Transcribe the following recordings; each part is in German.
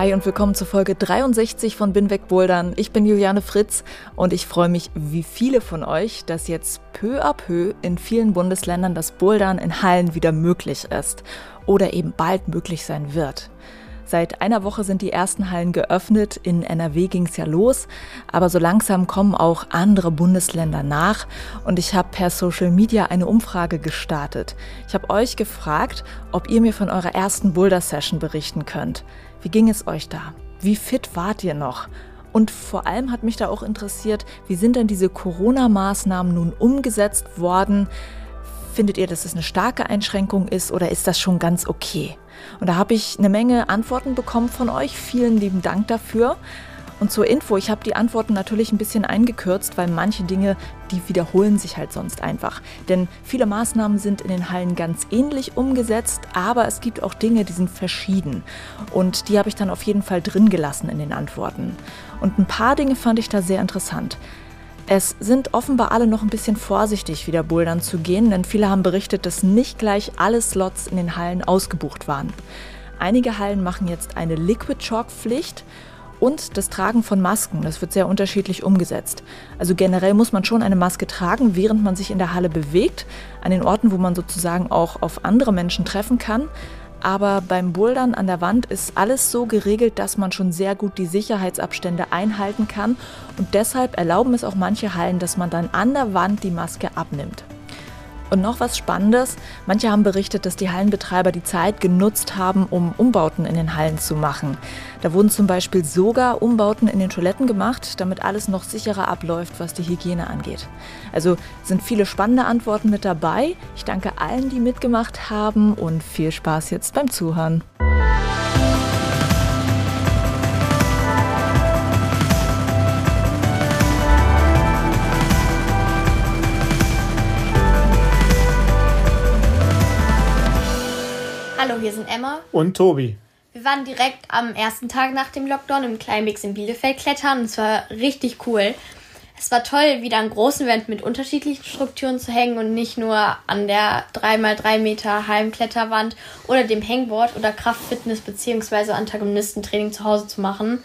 Hi und willkommen zur Folge 63 von Bin weg Bouldern. Ich bin Juliane Fritz und ich freue mich, wie viele von euch, dass jetzt peu à peu in vielen Bundesländern das Bouldern in Hallen wieder möglich ist oder eben bald möglich sein wird. Seit einer Woche sind die ersten Hallen geöffnet. In NRW ging es ja los. Aber so langsam kommen auch andere Bundesländer nach. Und ich habe per Social Media eine Umfrage gestartet. Ich habe euch gefragt, ob ihr mir von eurer ersten Boulder-Session berichten könnt. Wie ging es euch da? Wie fit wart ihr noch? Und vor allem hat mich da auch interessiert, wie sind denn diese Corona-Maßnahmen nun umgesetzt worden? Findet ihr, dass es eine starke Einschränkung ist oder ist das schon ganz okay? Und da habe ich eine Menge Antworten bekommen von euch. Vielen lieben Dank dafür. Und zur Info, ich habe die Antworten natürlich ein bisschen eingekürzt, weil manche Dinge, die wiederholen sich halt sonst einfach. Denn viele Maßnahmen sind in den Hallen ganz ähnlich umgesetzt, aber es gibt auch Dinge, die sind verschieden. Und die habe ich dann auf jeden Fall drin gelassen in den Antworten. Und ein paar Dinge fand ich da sehr interessant. Es sind offenbar alle noch ein bisschen vorsichtig, wieder bouldern zu gehen, denn viele haben berichtet, dass nicht gleich alle Slots in den Hallen ausgebucht waren. Einige Hallen machen jetzt eine Liquid Chalk Pflicht und das Tragen von Masken. Das wird sehr unterschiedlich umgesetzt. Also generell muss man schon eine Maske tragen, während man sich in der Halle bewegt, an den Orten, wo man sozusagen auch auf andere Menschen treffen kann. Aber beim Bouldern an der Wand ist alles so geregelt, dass man schon sehr gut die Sicherheitsabstände einhalten kann. Und deshalb erlauben es auch manche Hallen, dass man dann an der Wand die Maske abnimmt. Und noch was Spannendes, manche haben berichtet, dass die Hallenbetreiber die Zeit genutzt haben, um Umbauten in den Hallen zu machen. Da wurden zum Beispiel sogar Umbauten in den Toiletten gemacht, damit alles noch sicherer abläuft, was die Hygiene angeht. Also sind viele spannende Antworten mit dabei. Ich danke allen, die mitgemacht haben und viel Spaß jetzt beim Zuhören. Hallo, hier sind Emma und Tobi. Wir waren direkt am ersten Tag nach dem Lockdown im Climbix in Bielefeld klettern und es war richtig cool. Es war toll, wieder an großen Wänden mit unterschiedlichen Strukturen zu hängen und nicht nur an der 3x3 Meter Heimkletterwand oder dem Hangboard oder Kraftfitness bzw. Antagonistentraining zu Hause zu machen.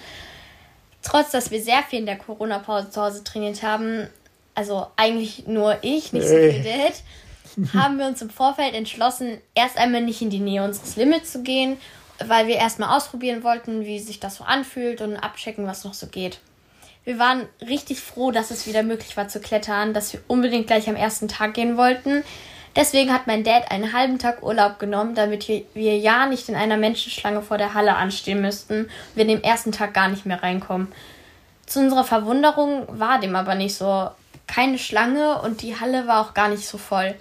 Trotz, dass wir sehr viel in der Corona-Pause zu Hause trainiert haben, also eigentlich nur ich, nicht so viel Dad, haben wir uns im Vorfeld entschlossen, erst einmal nicht in die Nähe unseres Limits zu gehen, weil wir erstmal ausprobieren wollten, wie sich das so anfühlt und abchecken, was noch so geht. Wir waren richtig froh, dass es wieder möglich war zu klettern, dass wir unbedingt gleich am ersten Tag gehen wollten. Deswegen hat mein Dad einen halben Tag Urlaub genommen, damit wir ja nicht in einer Menschenschlange vor der Halle anstehen müssten wir den ersten Tag gar nicht mehr reinkommen. Zu unserer Verwunderung war dem aber nicht so. Keine Schlange und die Halle war auch gar nicht so voll.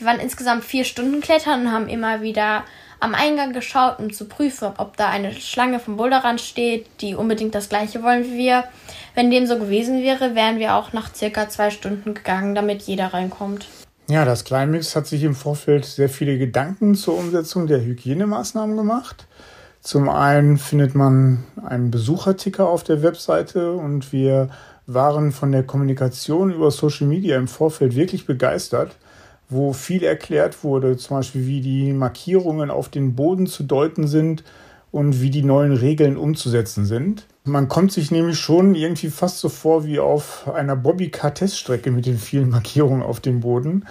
Wir waren insgesamt vier Stunden klettern und haben immer wieder am Eingang geschaut, um zu prüfen, ob da eine Schlange vom Boulderrand steht, die unbedingt das gleiche wollen wie wir. Wenn dem so gewesen wäre, wären wir auch nach circa zwei Stunden gegangen, damit jeder reinkommt. Ja, das Climax hat sich im Vorfeld sehr viele Gedanken zur Umsetzung der Hygienemaßnahmen gemacht. Zum einen findet man einen Besucherticker auf der Webseite und wir waren von der Kommunikation über Social Media im Vorfeld wirklich begeistert wo viel erklärt wurde, zum Beispiel wie die Markierungen auf den Boden zu deuten sind und wie die neuen Regeln umzusetzen sind. Man kommt sich nämlich schon irgendwie fast so vor wie auf einer Bobbycar-Teststrecke mit den vielen Markierungen auf dem Boden.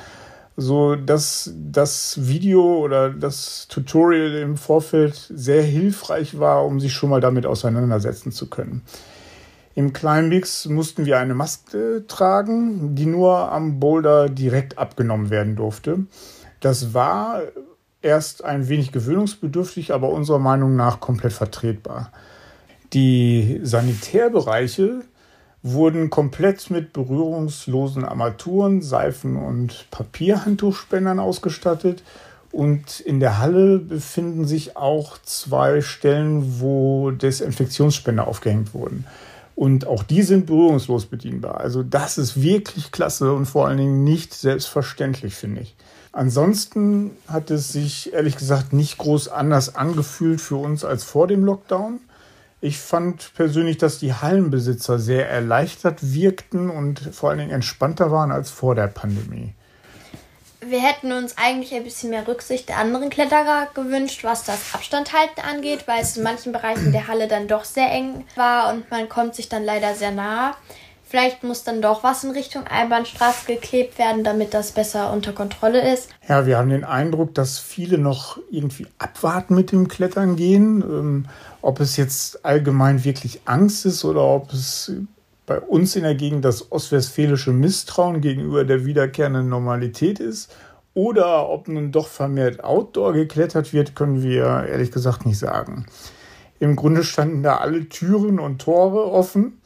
So dass das Video oder das Tutorial im Vorfeld sehr hilfreich war, um sich schon mal damit auseinandersetzen zu können. Im Climbix mussten wir eine Maske tragen, die nur am Boulder direkt abgenommen werden durfte. Das war erst ein wenig gewöhnungsbedürftig, aber unserer Meinung nach komplett vertretbar. Die Sanitärbereiche wurden komplett mit berührungslosen Armaturen, Seifen und Papierhandtuchspendern ausgestattet Und in der Halle befinden sich auch zwei Stellen, wo Desinfektionsspender aufgehängt wurden. Und auch die sind berührungslos bedienbar. Also das ist wirklich klasse und vor allen Dingen nicht selbstverständlich, finde ich. Ansonsten hat es sich ehrlich gesagt nicht groß anders angefühlt für uns als vor dem Lockdown. Ich fand persönlich, dass die Hallenbesitzer sehr erleichtert wirkten und vor allen Dingen entspannter waren als vor der Pandemie wir hätten uns eigentlich ein bisschen mehr Rücksicht der anderen Kletterer gewünscht, was das Abstandhalten angeht, weil es in manchen Bereichen der Halle dann doch sehr eng war und man kommt sich dann leider sehr nah. Vielleicht muss dann doch was in Richtung Einbahnstraße geklebt werden, damit das besser unter Kontrolle ist. Ja, wir haben den Eindruck, dass viele noch irgendwie abwarten mit dem Klettern gehen. Ähm, ob es jetzt allgemein wirklich Angst ist oder ob es bei uns in der Gegend das ostwestfälische Misstrauen gegenüber der wiederkehrenden Normalität ist oder ob nun doch vermehrt Outdoor geklettert wird, können wir ehrlich gesagt nicht sagen. Im Grunde standen da alle Türen und Tore offen,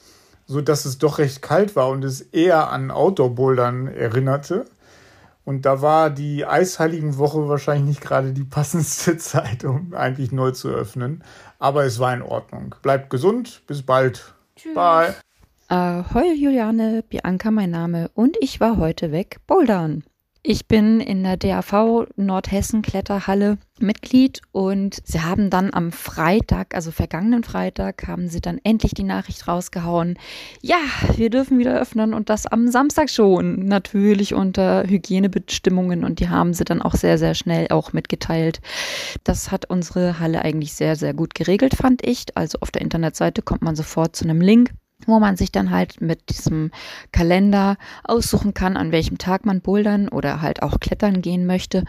so dass es doch recht kalt war und es eher an Outdoor-Bouldern erinnerte. Und da war die Eisheiligenwoche wahrscheinlich nicht gerade die passendste Zeit, um eigentlich neu zu öffnen. Aber es war in Ordnung. Bleibt gesund. Bis bald. Tschüss. Bye. Ahoi Juliane, Bianca mein Name und ich war heute weg bouldern. Ich bin in der DAV Nordhessen Kletterhalle Mitglied und sie haben dann am Freitag, also vergangenen Freitag, haben sie dann endlich die Nachricht rausgehauen. Ja, wir dürfen wieder öffnen und das am Samstag schon. Natürlich unter Hygienebestimmungen und die haben sie dann auch sehr, sehr schnell auch mitgeteilt. Das hat unsere Halle eigentlich sehr, sehr gut geregelt, fand ich. Also auf der Internetseite kommt man sofort zu einem Link wo man sich dann halt mit diesem Kalender aussuchen kann, an welchem Tag man bouldern oder halt auch klettern gehen möchte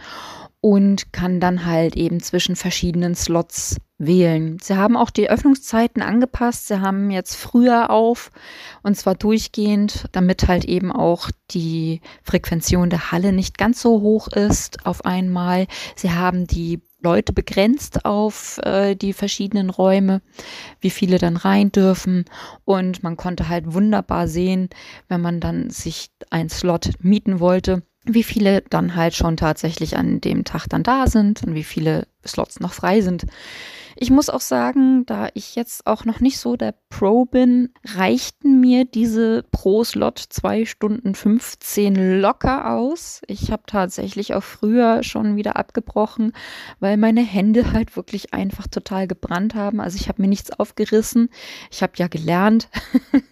und kann dann halt eben zwischen verschiedenen Slots wählen. Sie haben auch die Öffnungszeiten angepasst. Sie haben jetzt früher auf und zwar durchgehend, damit halt eben auch die Frequention der Halle nicht ganz so hoch ist auf einmal. Sie haben die Leute begrenzt auf äh, die verschiedenen Räume, wie viele dann rein dürfen. Und man konnte halt wunderbar sehen, wenn man dann sich ein Slot mieten wollte, wie viele dann halt schon tatsächlich an dem Tag dann da sind und wie viele Slots noch frei sind. Ich muss auch sagen, da ich jetzt auch noch nicht so der Pro bin, reichten mir diese Pro-Slot 2 Stunden 15 locker aus. Ich habe tatsächlich auch früher schon wieder abgebrochen, weil meine Hände halt wirklich einfach total gebrannt haben. Also ich habe mir nichts aufgerissen. Ich habe ja gelernt.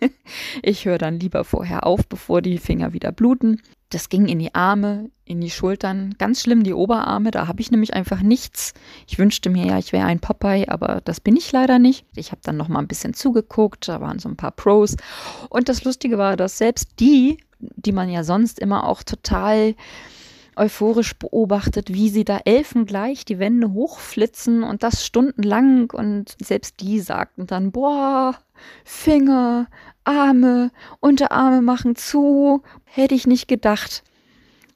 ich höre dann lieber vorher auf, bevor die Finger wieder bluten. Das ging in die Arme, in die Schultern, ganz schlimm die Oberarme, da habe ich nämlich einfach nichts. Ich wünschte mir ja, ich wäre ein Popeye, aber das bin ich leider nicht. Ich habe dann noch mal ein bisschen zugeguckt, da waren so ein paar Pros und das lustige war, dass selbst die, die man ja sonst immer auch total euphorisch beobachtet, wie sie da elfengleich die Wände hochflitzen und das stundenlang und selbst die sagten dann, boah, Finger, Arme, Unterarme machen zu, hätte ich nicht gedacht.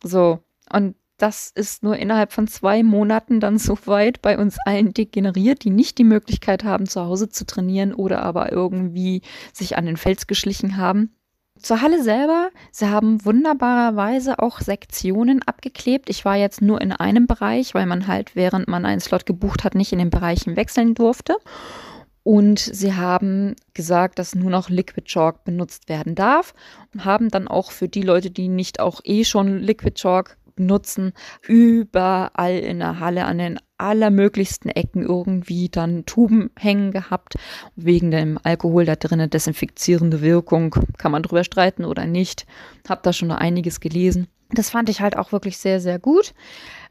So, und das ist nur innerhalb von zwei Monaten dann so weit bei uns allen degeneriert, die nicht die Möglichkeit haben, zu Hause zu trainieren oder aber irgendwie sich an den Fels geschlichen haben. Zur Halle selber, sie haben wunderbarerweise auch Sektionen abgeklebt. Ich war jetzt nur in einem Bereich, weil man halt, während man einen Slot gebucht hat, nicht in den Bereichen wechseln durfte. Und sie haben gesagt, dass nur noch Liquid Chalk benutzt werden darf und haben dann auch für die Leute, die nicht auch eh schon Liquid Chalk benutzen, überall in der Halle an den allermöglichsten Ecken irgendwie dann Tuben hängen gehabt. Wegen dem Alkohol da drinnen, desinfizierende Wirkung, kann man drüber streiten oder nicht. Hab da schon einiges gelesen. Das fand ich halt auch wirklich sehr, sehr gut.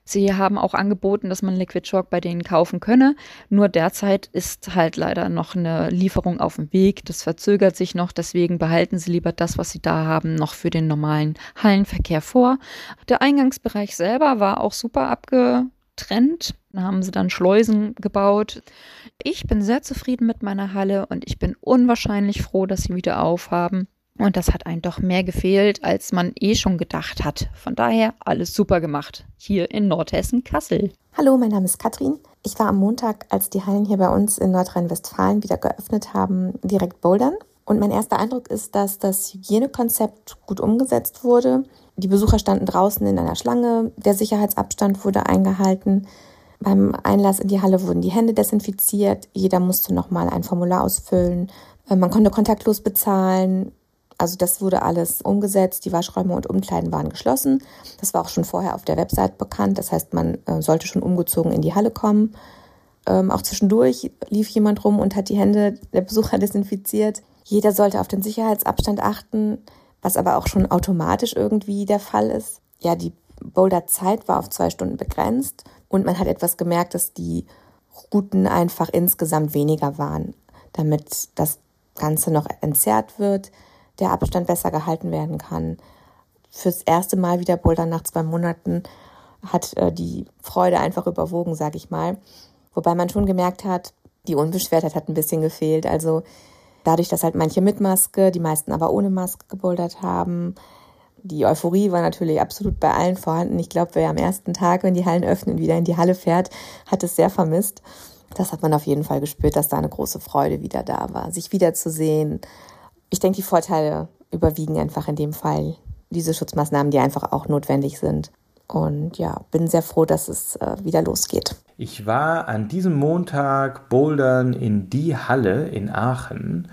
Sie haben auch angeboten, dass man Liquid Chalk bei denen kaufen könne. Nur derzeit ist halt leider noch eine Lieferung auf dem Weg. Das verzögert sich noch. Deswegen behalten Sie lieber das, was Sie da haben, noch für den normalen Hallenverkehr vor. Der Eingangsbereich selber war auch super abgetrennt. Da haben sie dann Schleusen gebaut. Ich bin sehr zufrieden mit meiner Halle und ich bin unwahrscheinlich froh, dass sie wieder aufhaben. Und das hat einem doch mehr gefehlt, als man eh schon gedacht hat. Von daher alles super gemacht. Hier in Nordhessen Kassel. Hallo, mein Name ist Katrin. Ich war am Montag, als die Hallen hier bei uns in Nordrhein-Westfalen wieder geöffnet haben, direkt bouldern. Und mein erster Eindruck ist, dass das Hygienekonzept gut umgesetzt wurde. Die Besucher standen draußen in einer Schlange, der Sicherheitsabstand wurde eingehalten. Beim Einlass in die Halle wurden die Hände desinfiziert, jeder musste nochmal ein Formular ausfüllen, äh, man konnte kontaktlos bezahlen. Also das wurde alles umgesetzt, die Waschräume und Umkleiden waren geschlossen. Das war auch schon vorher auf der Website bekannt, das heißt, man äh, sollte schon umgezogen in die Halle kommen. Ähm, auch zwischendurch lief jemand rum und hat die Hände der Besucher desinfiziert. Jeder sollte auf den Sicherheitsabstand achten, was aber auch schon automatisch irgendwie der Fall ist. Ja, die Boulder-Zeit war auf zwei Stunden begrenzt und man hat etwas gemerkt, dass die Routen einfach insgesamt weniger waren, damit das Ganze noch entzerrt wird, der Abstand besser gehalten werden kann. Fürs erste Mal wieder Bouldern nach zwei Monaten hat äh, die Freude einfach überwogen, sag ich mal. Wobei man schon gemerkt hat, die Unbeschwertheit hat ein bisschen gefehlt. Also dadurch, dass halt manche mit Maske, die meisten aber ohne Maske gebouldert haben, die Euphorie war natürlich absolut bei allen vorhanden. Ich glaube, wer am ersten Tag, wenn die Hallen öffnen, wieder in die Halle fährt, hat es sehr vermisst. Das hat man auf jeden Fall gespürt, dass da eine große Freude wieder da war, sich wiederzusehen. Ich denke, die Vorteile überwiegen einfach in dem Fall diese Schutzmaßnahmen, die einfach auch notwendig sind. Und ja, bin sehr froh, dass es äh, wieder losgeht. Ich war an diesem Montag bouldern in die Halle in Aachen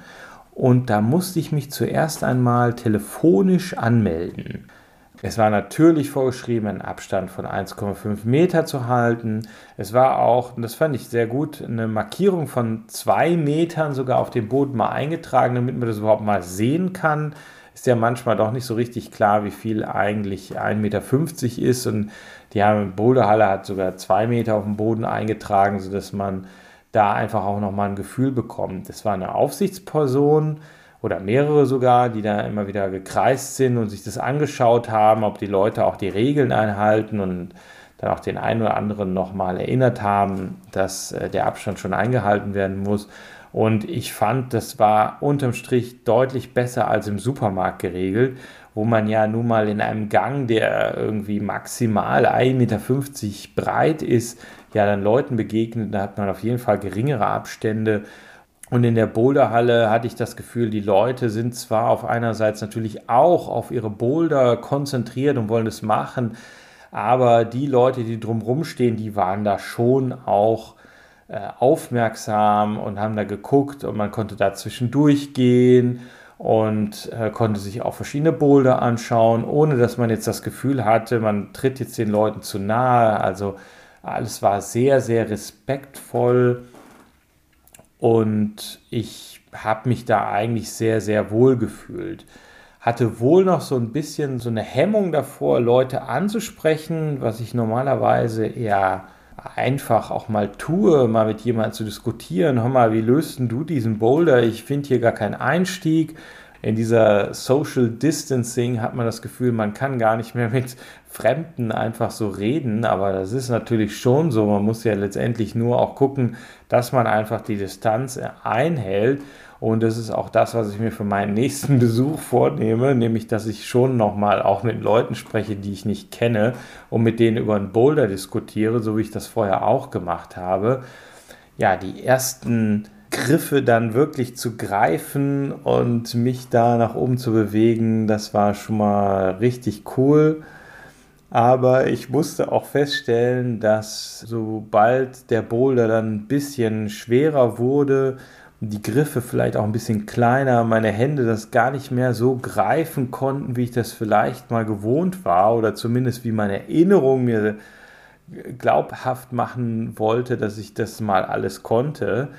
und da musste ich mich zuerst einmal telefonisch anmelden. Es war natürlich vorgeschrieben, einen Abstand von 1,5 Meter zu halten. Es war auch, und das fand ich sehr gut, eine Markierung von zwei Metern sogar auf dem Boden mal eingetragen, damit man das überhaupt mal sehen kann. Ist ja manchmal doch nicht so richtig klar, wie viel eigentlich 1,50 Meter ist. Und die haben Boulderhalle hat sogar zwei Meter auf dem Boden eingetragen, sodass man da einfach auch nochmal ein Gefühl bekommt. Es war eine Aufsichtsperson oder mehrere sogar, die da immer wieder gekreist sind und sich das angeschaut haben, ob die Leute auch die Regeln einhalten und dann auch den einen oder anderen nochmal erinnert haben, dass äh, der Abstand schon eingehalten werden muss. Und ich fand, das war unterm Strich deutlich besser als im Supermarkt geregelt, wo man ja nun mal in einem Gang, der irgendwie maximal 1,50 Meter breit ist, ja dann Leuten begegnet, da hat man auf jeden Fall geringere Abstände. Und in der Boulderhalle hatte ich das Gefühl, die Leute sind zwar auf einerseits natürlich auch auf ihre Boulder konzentriert und wollen es machen, aber die Leute, die drumherum stehen, die waren da schon auch äh, aufmerksam und haben da geguckt und man konnte da zwischendurch gehen und äh, konnte sich auch verschiedene Boulder anschauen, ohne dass man jetzt das Gefühl hatte, man tritt jetzt den Leuten zu nahe. Also alles war sehr, sehr respektvoll und ich habe mich da eigentlich sehr, sehr wohl gefühlt. Hatte wohl noch so ein bisschen so eine Hemmung davor, Leute anzusprechen, was ich normalerweise eher einfach auch mal tue, mal mit jemandem zu diskutieren. Hör mal, wie löst du diesen Boulder? Ich finde hier gar keinen Einstieg in dieser Social Distancing hat man das Gefühl, man kann gar nicht mehr mit Fremden einfach so reden, aber das ist natürlich schon so. Man muss ja letztendlich nur auch gucken, dass man einfach die Distanz einhält. Und das ist auch das, was ich mir für meinen nächsten Besuch vornehme, nämlich dass ich schon nochmal auch mit Leuten spreche, die ich nicht kenne und mit denen über einen Boulder diskutiere, so wie ich das vorher auch gemacht habe. Ja, die ersten Griffe dann wirklich zu greifen und mich da nach oben zu bewegen, das war schon mal richtig cool. Aber ich musste auch feststellen, dass sobald der Boulder dann ein bisschen schwerer wurde, die Griffe vielleicht auch ein bisschen kleiner, meine Hände das gar nicht mehr so greifen konnten, wie ich das vielleicht mal gewohnt war oder zumindest wie meine Erinnerung mir glaubhaft machen wollte, dass ich das mal alles konnte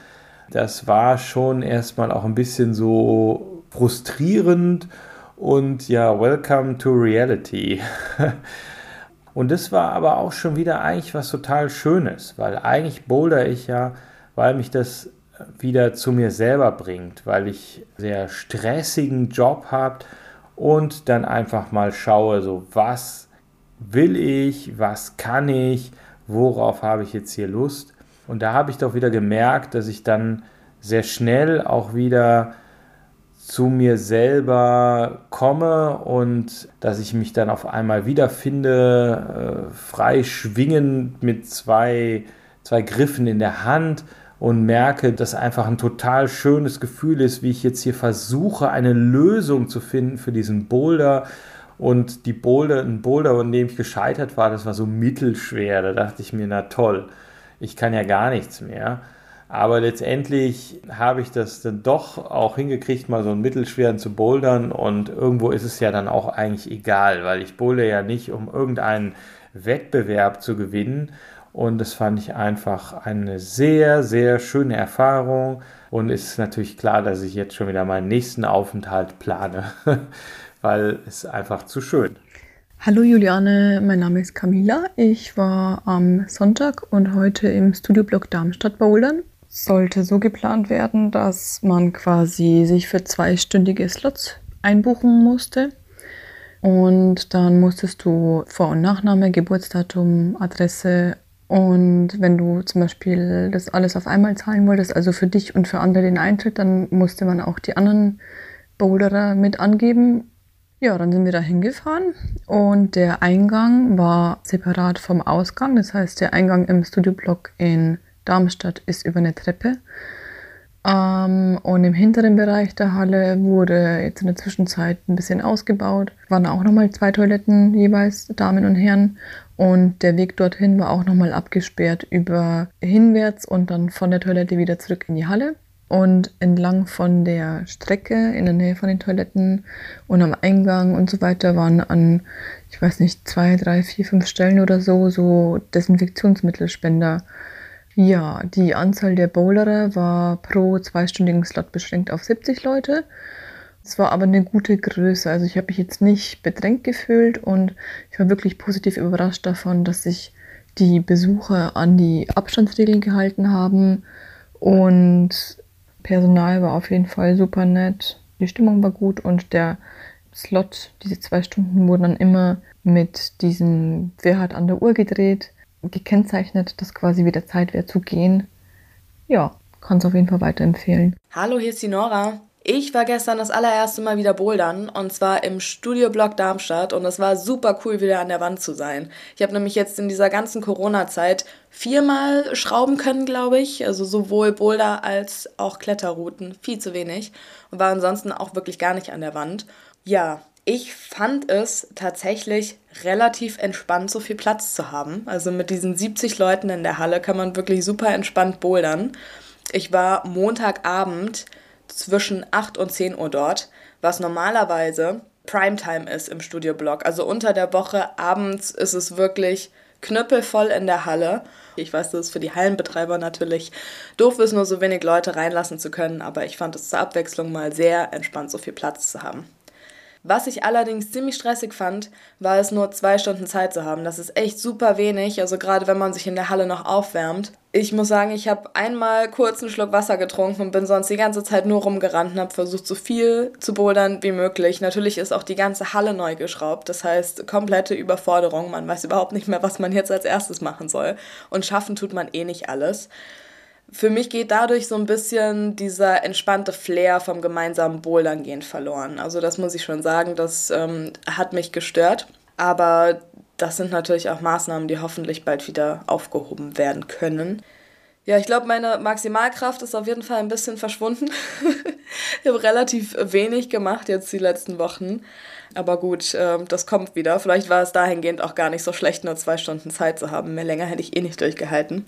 das war schon erstmal auch ein bisschen so frustrierend und ja, welcome to reality. und das war aber auch schon wieder eigentlich was total Schönes, weil eigentlich boulder ich ja, weil mich das wieder zu mir selber bringt, weil ich sehr stressigen Job habe und dann einfach mal schaue, so was will ich, was kann ich, worauf habe ich jetzt hier Lust und da habe ich doch wieder gemerkt, dass ich dann sehr schnell auch wieder zu mir selber komme und dass ich mich dann auf einmal wiederfinde, äh, frei schwingend mit zwei, zwei Griffen in der Hand und merke, dass einfach ein total schönes Gefühl ist, wie ich jetzt hier versuche, eine Lösung zu finden für diesen Boulder. Und die Boulder, ein Boulder, an dem ich gescheitert war, das war so mittelschwer. Da dachte ich mir, na toll, ich kann ja gar nichts mehr. Aber letztendlich habe ich das dann doch auch hingekriegt, mal so einen mittelschweren zu bouldern. Und irgendwo ist es ja dann auch eigentlich egal, weil ich boulder ja nicht, um irgendeinen Wettbewerb zu gewinnen. Und das fand ich einfach eine sehr, sehr schöne Erfahrung. Und es ist natürlich klar, dass ich jetzt schon wieder meinen nächsten Aufenthalt plane, weil es einfach zu schön. Hallo Juliane, mein Name ist Camila. Ich war am Sonntag und heute im Studioblock Darmstadt bouldern sollte so geplant werden, dass man quasi sich für zweistündige Slots einbuchen musste. Und dann musstest du Vor- und Nachname, Geburtsdatum, Adresse und wenn du zum Beispiel das alles auf einmal zahlen wolltest, also für dich und für andere den Eintritt, dann musste man auch die anderen Boulderer mit angeben. Ja, dann sind wir da hingefahren und der Eingang war separat vom Ausgang. Das heißt, der Eingang im Studioblock in Darmstadt ist über eine Treppe. Ähm, und im hinteren Bereich der Halle wurde jetzt in der Zwischenzeit ein bisschen ausgebaut. Waren auch nochmal zwei Toiletten jeweils, Damen und Herren. Und der Weg dorthin war auch nochmal abgesperrt über hinwärts und dann von der Toilette wieder zurück in die Halle. Und entlang von der Strecke in der Nähe von den Toiletten und am Eingang und so weiter waren an, ich weiß nicht, zwei, drei, vier, fünf Stellen oder so, so Desinfektionsmittelspender ja, die Anzahl der Bowlerer war pro zweistündigen Slot beschränkt auf 70 Leute. Es war aber eine gute Größe. Also ich habe mich jetzt nicht bedrängt gefühlt und ich war wirklich positiv überrascht davon, dass sich die Besucher an die Abstandsregeln gehalten haben und Personal war auf jeden Fall super nett. Die Stimmung war gut und der Slot, diese zwei Stunden wurden dann immer mit diesem, wer hat an der Uhr gedreht, gekennzeichnet, dass quasi wieder Zeit wäre zu gehen. Ja, kann es auf jeden Fall weiterempfehlen. Hallo, hier ist die Nora. Ich war gestern das allererste Mal wieder bouldern und zwar im Studioblock Darmstadt und es war super cool, wieder an der Wand zu sein. Ich habe nämlich jetzt in dieser ganzen Corona-Zeit viermal schrauben können, glaube ich. Also sowohl Boulder als auch Kletterrouten. Viel zu wenig. Und war ansonsten auch wirklich gar nicht an der Wand. Ja, ich fand es tatsächlich relativ entspannt, so viel Platz zu haben. Also mit diesen 70 Leuten in der Halle kann man wirklich super entspannt bouldern. Ich war Montagabend zwischen 8 und 10 Uhr dort, was normalerweise Primetime ist im Studioblock. Also unter der Woche abends ist es wirklich knüppelvoll in der Halle. Ich weiß, das ist für die Hallenbetreiber natürlich doof ist, nur so wenig Leute reinlassen zu können, aber ich fand es zur Abwechslung mal sehr entspannt, so viel Platz zu haben. Was ich allerdings ziemlich stressig fand, war es nur zwei Stunden Zeit zu haben. Das ist echt super wenig, also gerade wenn man sich in der Halle noch aufwärmt. Ich muss sagen, ich habe einmal kurz einen Schluck Wasser getrunken und bin sonst die ganze Zeit nur rumgerannt und habe versucht, so viel zu bouldern wie möglich. Natürlich ist auch die ganze Halle neu geschraubt, das heißt komplette Überforderung. Man weiß überhaupt nicht mehr, was man jetzt als erstes machen soll. Und schaffen tut man eh nicht alles für mich geht dadurch so ein bisschen dieser entspannte Flair vom gemeinsamen Bouldern verloren. Also das muss ich schon sagen, das ähm, hat mich gestört. Aber das sind natürlich auch Maßnahmen, die hoffentlich bald wieder aufgehoben werden können. Ja, ich glaube, meine Maximalkraft ist auf jeden Fall ein bisschen verschwunden. ich habe relativ wenig gemacht jetzt die letzten Wochen. Aber gut, äh, das kommt wieder. Vielleicht war es dahingehend auch gar nicht so schlecht, nur zwei Stunden Zeit zu haben. Mehr länger hätte ich eh nicht durchgehalten.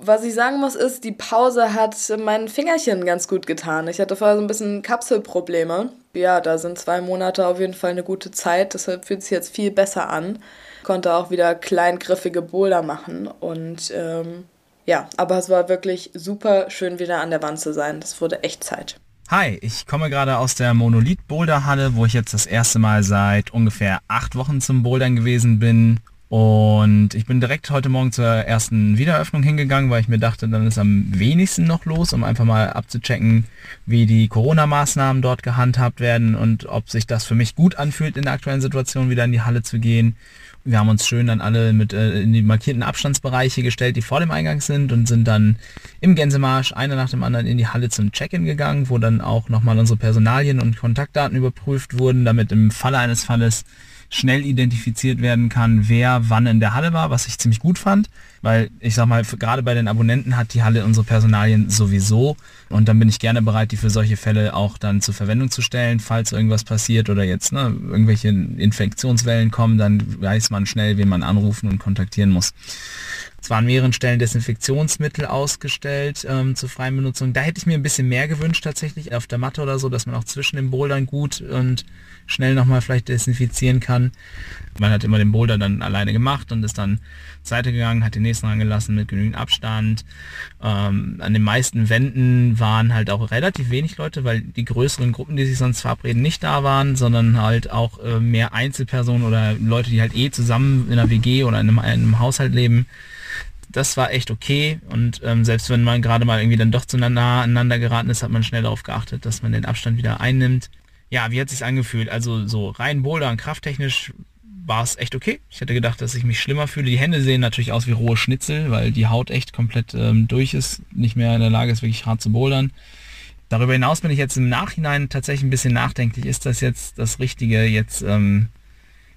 Was ich sagen muss, ist, die Pause hat meinen Fingerchen ganz gut getan. Ich hatte vorher so ein bisschen Kapselprobleme. Ja, da sind zwei Monate auf jeden Fall eine gute Zeit. Deshalb fühlt sich jetzt viel besser an. Konnte auch wieder kleingriffige Boulder machen. Und ähm, ja, aber es war wirklich super schön, wieder an der Wand zu sein. Das wurde echt Zeit. Hi, ich komme gerade aus der Monolith Boulder Halle, wo ich jetzt das erste Mal seit ungefähr acht Wochen zum Bouldern gewesen bin und ich bin direkt heute Morgen zur ersten Wiedereröffnung hingegangen, weil ich mir dachte, dann ist am wenigsten noch los, um einfach mal abzuchecken, wie die Corona-Maßnahmen dort gehandhabt werden und ob sich das für mich gut anfühlt, in der aktuellen Situation wieder in die Halle zu gehen. Wir haben uns schön dann alle mit äh, in die markierten Abstandsbereiche gestellt, die vor dem Eingang sind und sind dann im Gänsemarsch einer nach dem anderen in die Halle zum Check-in gegangen, wo dann auch nochmal unsere Personalien und Kontaktdaten überprüft wurden, damit im Falle eines Falles schnell identifiziert werden kann, wer wann in der Halle war, was ich ziemlich gut fand, weil ich sag mal, gerade bei den Abonnenten hat die Halle unsere Personalien sowieso und dann bin ich gerne bereit, die für solche Fälle auch dann zur Verwendung zu stellen, falls irgendwas passiert oder jetzt ne, irgendwelche Infektionswellen kommen, dann weiß man schnell, wen man anrufen und kontaktieren muss. Es waren mehreren Stellen Desinfektionsmittel ausgestellt ähm, zur freien Benutzung. Da hätte ich mir ein bisschen mehr gewünscht tatsächlich auf der Matte oder so, dass man auch zwischen den Bouldern gut und schnell nochmal vielleicht desinfizieren kann. Man hat immer den Boulder dann alleine gemacht und ist dann Seite gegangen, hat den nächsten angelassen mit genügend Abstand. Ähm, an den meisten Wänden waren halt auch relativ wenig Leute, weil die größeren Gruppen, die sich sonst verabreden, nicht da waren, sondern halt auch äh, mehr Einzelpersonen oder Leute, die halt eh zusammen in einer WG oder in einem, in einem Haushalt leben das war echt okay und ähm, selbst wenn man gerade mal irgendwie dann doch zueinander geraten ist, hat man schnell darauf geachtet, dass man den Abstand wieder einnimmt ja, wie hat sich angefühlt? Also so rein Boulder und krafttechnisch war es echt okay. Ich hätte gedacht, dass ich mich schlimmer fühle. Die Hände sehen natürlich aus wie rohe Schnitzel, weil die Haut echt komplett ähm, durch ist, nicht mehr in der Lage ist, wirklich hart zu bouldern. Darüber hinaus bin ich jetzt im Nachhinein tatsächlich ein bisschen nachdenklich. Ist das jetzt das Richtige, jetzt ähm,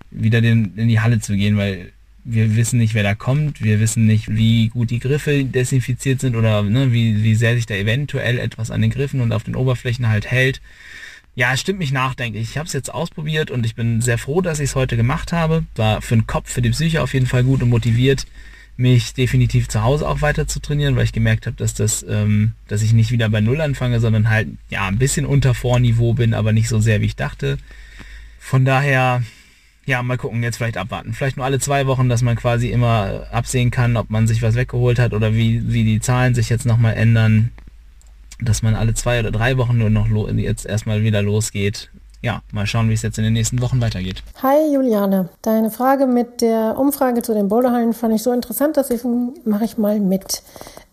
wieder den, in die Halle zu gehen, weil wir wissen nicht, wer da kommt, wir wissen nicht, wie gut die Griffe desinfiziert sind oder ne, wie, wie sehr sich da eventuell etwas an den Griffen und auf den Oberflächen halt hält. Ja, es stimmt mich nachdenklich. Ich habe es jetzt ausprobiert und ich bin sehr froh, dass ich es heute gemacht habe. War für den Kopf, für die Psyche auf jeden Fall gut und motiviert, mich definitiv zu Hause auch weiter zu trainieren, weil ich gemerkt habe, dass das, ähm, dass ich nicht wieder bei Null anfange, sondern halt ja ein bisschen unter Vorniveau bin, aber nicht so sehr wie ich dachte. Von daher, ja, mal gucken, jetzt vielleicht abwarten. Vielleicht nur alle zwei Wochen, dass man quasi immer absehen kann, ob man sich was weggeholt hat oder wie, wie die Zahlen sich jetzt nochmal ändern dass man alle zwei oder drei Wochen nur noch jetzt erstmal wieder losgeht. Ja, mal schauen, wie es jetzt in den nächsten Wochen weitergeht. Hi Juliane, deine Frage mit der Umfrage zu den Boulderhallen fand ich so interessant, dass ich mache ich mal mit.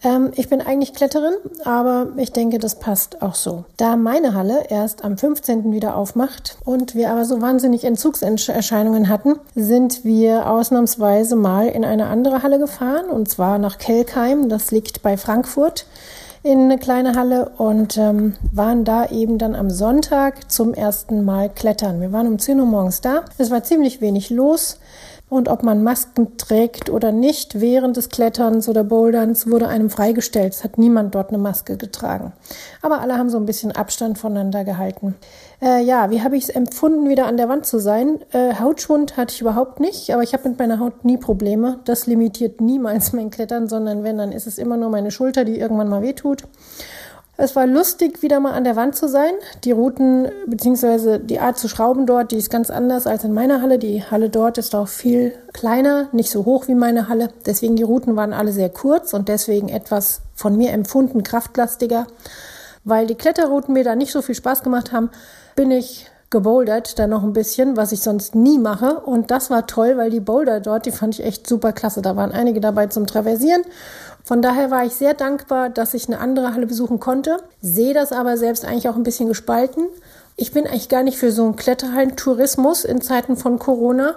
Ähm, ich bin eigentlich Kletterin, aber ich denke, das passt auch so. Da meine Halle erst am 15. wieder aufmacht und wir aber so wahnsinnig Entzugserscheinungen hatten, sind wir ausnahmsweise mal in eine andere Halle gefahren und zwar nach Kelkheim. Das liegt bei Frankfurt in eine kleine Halle und ähm, waren da eben dann am Sonntag zum ersten Mal klettern. Wir waren um 10 Uhr morgens da. Es war ziemlich wenig los. Und ob man Masken trägt oder nicht während des Kletterns oder Boulderns wurde einem freigestellt. Es hat niemand dort eine Maske getragen. Aber alle haben so ein bisschen Abstand voneinander gehalten. Äh, ja, wie habe ich es empfunden, wieder an der Wand zu sein? Äh, Hautschwund hatte ich überhaupt nicht, aber ich habe mit meiner Haut nie Probleme. Das limitiert niemals mein Klettern, sondern wenn, dann ist es immer nur meine Schulter, die irgendwann mal wehtut. Es war lustig, wieder mal an der Wand zu sein. Die Routen bzw. die Art zu schrauben dort, die ist ganz anders als in meiner Halle. Die Halle dort ist auch viel kleiner, nicht so hoch wie meine Halle. Deswegen die Routen waren alle sehr kurz und deswegen etwas von mir empfunden kraftlastiger. Weil die Kletterrouten mir da nicht so viel Spaß gemacht haben, bin ich gebouldert, dann noch ein bisschen, was ich sonst nie mache. Und das war toll, weil die Boulder dort, die fand ich echt super klasse. Da waren einige dabei zum Traversieren von daher war ich sehr dankbar, dass ich eine andere Halle besuchen konnte, sehe das aber selbst eigentlich auch ein bisschen gespalten. Ich bin eigentlich gar nicht für so einen Kletterhallentourismus in Zeiten von Corona.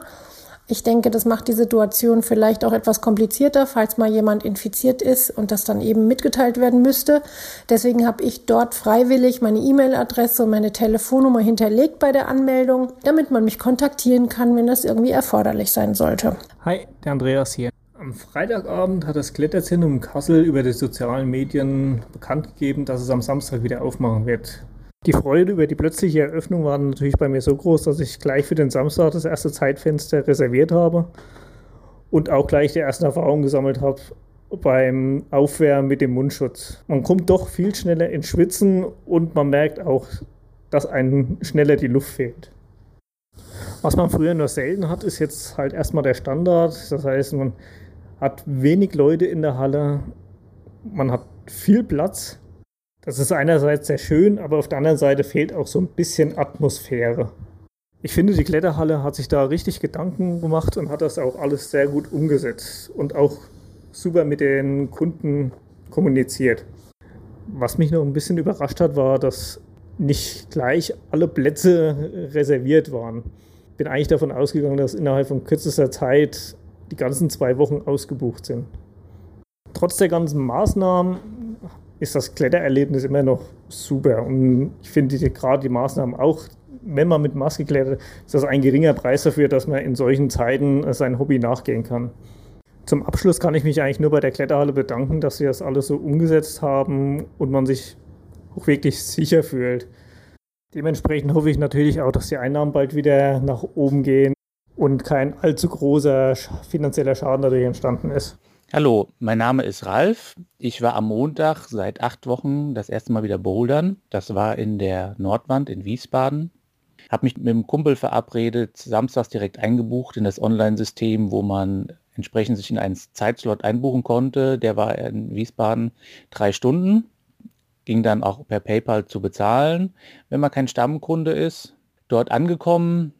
Ich denke, das macht die Situation vielleicht auch etwas komplizierter, falls mal jemand infiziert ist und das dann eben mitgeteilt werden müsste. Deswegen habe ich dort freiwillig meine E-Mail-Adresse und meine Telefonnummer hinterlegt bei der Anmeldung, damit man mich kontaktieren kann, wenn das irgendwie erforderlich sein sollte. Hi, der Andreas hier. Am Freitagabend hat das Kletterzentrum Kassel über die sozialen Medien bekannt gegeben, dass es am Samstag wieder aufmachen wird. Die Freude über die plötzliche Eröffnung war natürlich bei mir so groß, dass ich gleich für den Samstag das erste Zeitfenster reserviert habe und auch gleich die ersten Erfahrungen gesammelt habe beim Aufwärmen mit dem Mundschutz. Man kommt doch viel schneller ins Schwitzen und man merkt auch, dass einem schneller die Luft fehlt. Was man früher nur selten hat, ist jetzt halt erstmal der Standard. Das heißt, man hat wenig Leute in der Halle, man hat viel Platz. Das ist einerseits sehr schön, aber auf der anderen Seite fehlt auch so ein bisschen Atmosphäre. Ich finde, die Kletterhalle hat sich da richtig Gedanken gemacht und hat das auch alles sehr gut umgesetzt und auch super mit den Kunden kommuniziert. Was mich noch ein bisschen überrascht hat, war, dass nicht gleich alle Plätze reserviert waren bin eigentlich davon ausgegangen, dass innerhalb von kürzester Zeit die ganzen zwei Wochen ausgebucht sind. Trotz der ganzen Maßnahmen ist das Klettererlebnis immer noch super. Und ich finde gerade die Maßnahmen auch, wenn man mit Maske klettert, ist das ein geringer Preis dafür, dass man in solchen Zeiten sein Hobby nachgehen kann. Zum Abschluss kann ich mich eigentlich nur bei der Kletterhalle bedanken, dass sie das alles so umgesetzt haben und man sich auch wirklich sicher fühlt. Dementsprechend hoffe ich natürlich auch, dass die Einnahmen bald wieder nach oben gehen und kein allzu großer finanzieller Schaden dadurch entstanden ist. Hallo, mein Name ist Ralf. Ich war am Montag seit acht Wochen das erste Mal wieder bouldern. Das war in der Nordwand in Wiesbaden. Habe mich mit einem Kumpel verabredet, samstags direkt eingebucht in das Online-System, wo man entsprechend sich in einen Zeitslot einbuchen konnte. Der war in Wiesbaden drei Stunden. Ging dann auch per PayPal zu bezahlen, wenn man kein Stammkunde ist. Dort angekommen,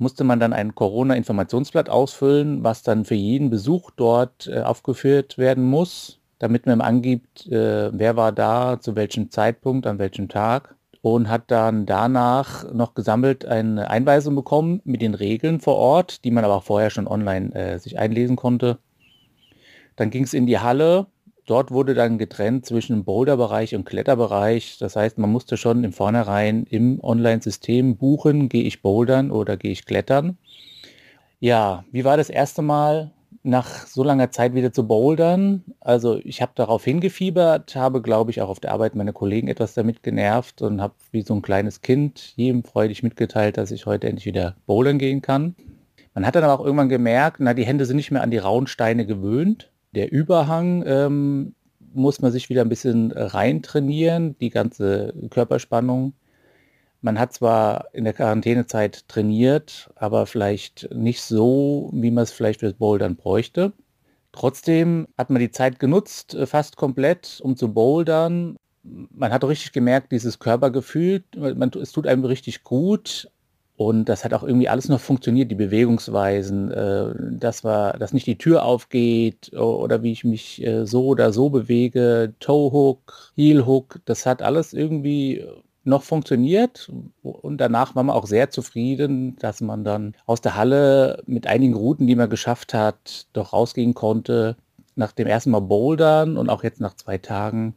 musste man dann ein Corona-Informationsblatt ausfüllen, was dann für jeden Besuch dort äh, aufgeführt werden muss, damit man angibt, äh, wer war da, zu welchem Zeitpunkt, an welchem Tag und hat dann danach noch gesammelt eine Einweisung bekommen mit den Regeln vor Ort, die man aber auch vorher schon online äh, sich einlesen konnte. Dann ging es in die Halle, Dort wurde dann getrennt zwischen Boulderbereich und Kletterbereich. Das heißt, man musste schon im Vornherein im Online-System buchen, gehe ich bouldern oder gehe ich klettern. Ja, wie war das erste Mal nach so langer Zeit wieder zu bouldern? Also ich habe darauf hingefiebert, habe, glaube ich, auch auf der Arbeit meine Kollegen etwas damit genervt und habe wie so ein kleines Kind jedem freudig mitgeteilt, dass ich heute endlich wieder bouldern gehen kann. Man hat dann aber auch irgendwann gemerkt, na, die Hände sind nicht mehr an die rauen Steine gewöhnt der Überhang ähm, muss man sich wieder ein bisschen rein trainieren, die ganze Körperspannung. Man hat zwar in der Quarantänezeit trainiert, aber vielleicht nicht so, wie man es vielleicht fürs Bouldern bräuchte. Trotzdem hat man die Zeit genutzt, äh, fast komplett, um zu bouldern. Man hat richtig gemerkt, dieses Körpergefühl, man, es tut einem richtig gut, und das hat auch irgendwie alles noch funktioniert, die Bewegungsweisen, äh, dass, war, dass nicht die Tür aufgeht oder wie ich mich äh, so oder so bewege, Toe-Hook, Heel-Hook, das hat alles irgendwie noch funktioniert und danach war man auch sehr zufrieden, dass man dann aus der Halle mit einigen Routen, die man geschafft hat, doch rausgehen konnte. Nach dem ersten Mal Bouldern und auch jetzt nach zwei Tagen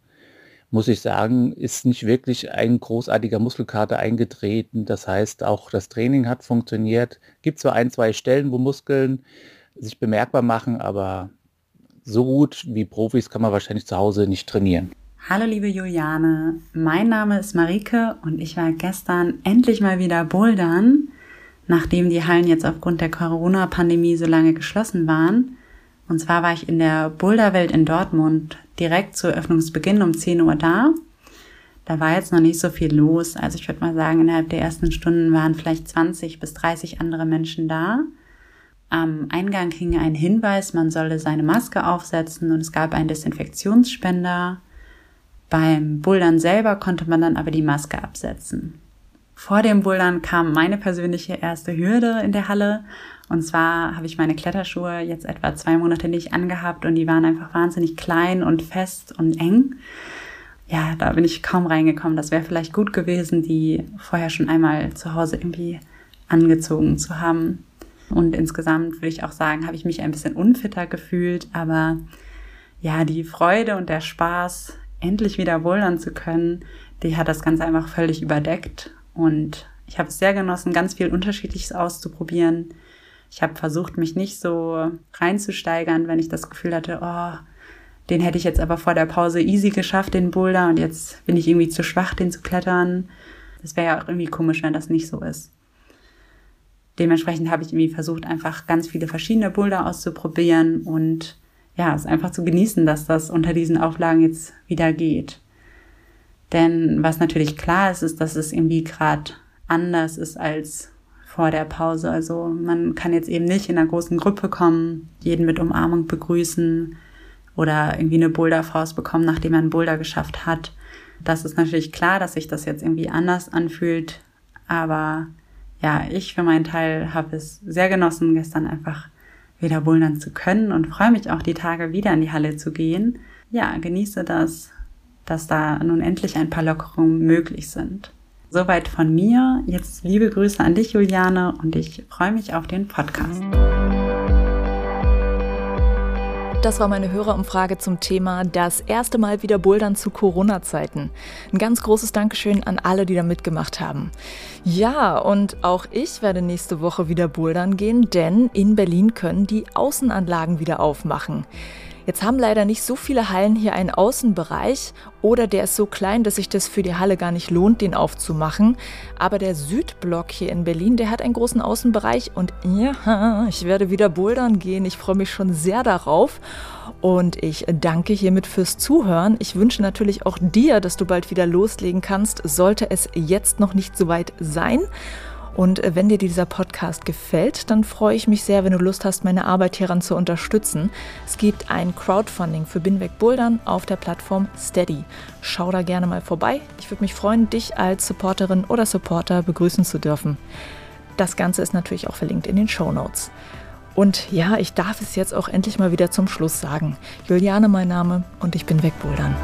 muss ich sagen, ist nicht wirklich ein großartiger Muskelkater eingetreten. Das heißt, auch das Training hat funktioniert. Gibt zwar ein, zwei Stellen, wo Muskeln sich bemerkbar machen, aber so gut wie Profis kann man wahrscheinlich zu Hause nicht trainieren. Hallo liebe Juliane, mein Name ist Marike und ich war gestern endlich mal wieder bouldern, nachdem die Hallen jetzt aufgrund der Corona-Pandemie so lange geschlossen waren. Und zwar war ich in der Boulderwelt in Dortmund direkt zu Eröffnungsbeginn um 10 Uhr da. Da war jetzt noch nicht so viel los. Also ich würde mal sagen, innerhalb der ersten Stunden waren vielleicht 20 bis 30 andere Menschen da. Am Eingang hing ein Hinweis, man solle seine Maske aufsetzen und es gab einen Desinfektionsspender. Beim Bouldern selber konnte man dann aber die Maske absetzen. Vor dem Bouldern kam meine persönliche erste Hürde in der Halle und zwar habe ich meine Kletterschuhe jetzt etwa zwei Monate nicht angehabt und die waren einfach wahnsinnig klein und fest und eng. Ja, da bin ich kaum reingekommen. Das wäre vielleicht gut gewesen, die vorher schon einmal zu Hause irgendwie angezogen zu haben. Und insgesamt würde ich auch sagen, habe ich mich ein bisschen unfitter gefühlt, aber ja, die Freude und der Spaß, endlich wieder bouldern zu können, die hat das Ganze einfach völlig überdeckt. Und ich habe es sehr genossen, ganz viel Unterschiedliches auszuprobieren. Ich habe versucht, mich nicht so reinzusteigern, wenn ich das Gefühl hatte, oh, den hätte ich jetzt aber vor der Pause easy geschafft, den Boulder, und jetzt bin ich irgendwie zu schwach, den zu klettern. Das wäre ja auch irgendwie komisch, wenn das nicht so ist. Dementsprechend habe ich irgendwie versucht, einfach ganz viele verschiedene Boulder auszuprobieren und ja, es einfach zu genießen, dass das unter diesen Auflagen jetzt wieder geht. Denn was natürlich klar ist, ist, dass es irgendwie gerade anders ist als vor der Pause. Also man kann jetzt eben nicht in einer großen Gruppe kommen, jeden mit Umarmung begrüßen oder irgendwie eine Boulderfaust bekommen, nachdem man einen Boulder geschafft hat. Das ist natürlich klar, dass sich das jetzt irgendwie anders anfühlt. Aber ja, ich für meinen Teil habe es sehr genossen, gestern einfach wieder bouldern zu können und freue mich auch, die Tage wieder in die Halle zu gehen. Ja, genieße das, dass da nun endlich ein paar Lockerungen möglich sind. Soweit von mir. Jetzt liebe Grüße an dich, Juliane, und ich freue mich auf den Podcast. Das war meine Hörerumfrage zum Thema das erste Mal wieder Bouldern zu Corona-Zeiten. Ein ganz großes Dankeschön an alle, die da mitgemacht haben. Ja, und auch ich werde nächste Woche wieder bouldern gehen, denn in Berlin können die Außenanlagen wieder aufmachen. Jetzt haben leider nicht so viele Hallen hier einen Außenbereich oder der ist so klein, dass sich das für die Halle gar nicht lohnt, den aufzumachen. Aber der Südblock hier in Berlin, der hat einen großen Außenbereich und ja, ich werde wieder bouldern gehen. Ich freue mich schon sehr darauf. Und ich danke hiermit fürs Zuhören. Ich wünsche natürlich auch dir, dass du bald wieder loslegen kannst, sollte es jetzt noch nicht so weit sein. Und äh, wenn dir dieser Podcast gefällt, dann freue ich mich sehr, wenn du Lust hast, meine Arbeit hieran zu unterstützen. Es gibt ein Crowdfunding für Binweg Bouldern auf der Plattform Steady. Schau da gerne mal vorbei. Ich würde mich freuen, dich als Supporterin oder Supporter begrüßen zu dürfen. Das Ganze ist natürlich auch verlinkt in den Show Notes. Und ja, ich darf es jetzt auch endlich mal wieder zum Schluss sagen. Juliane mein Name und ich bin Wegbouldern.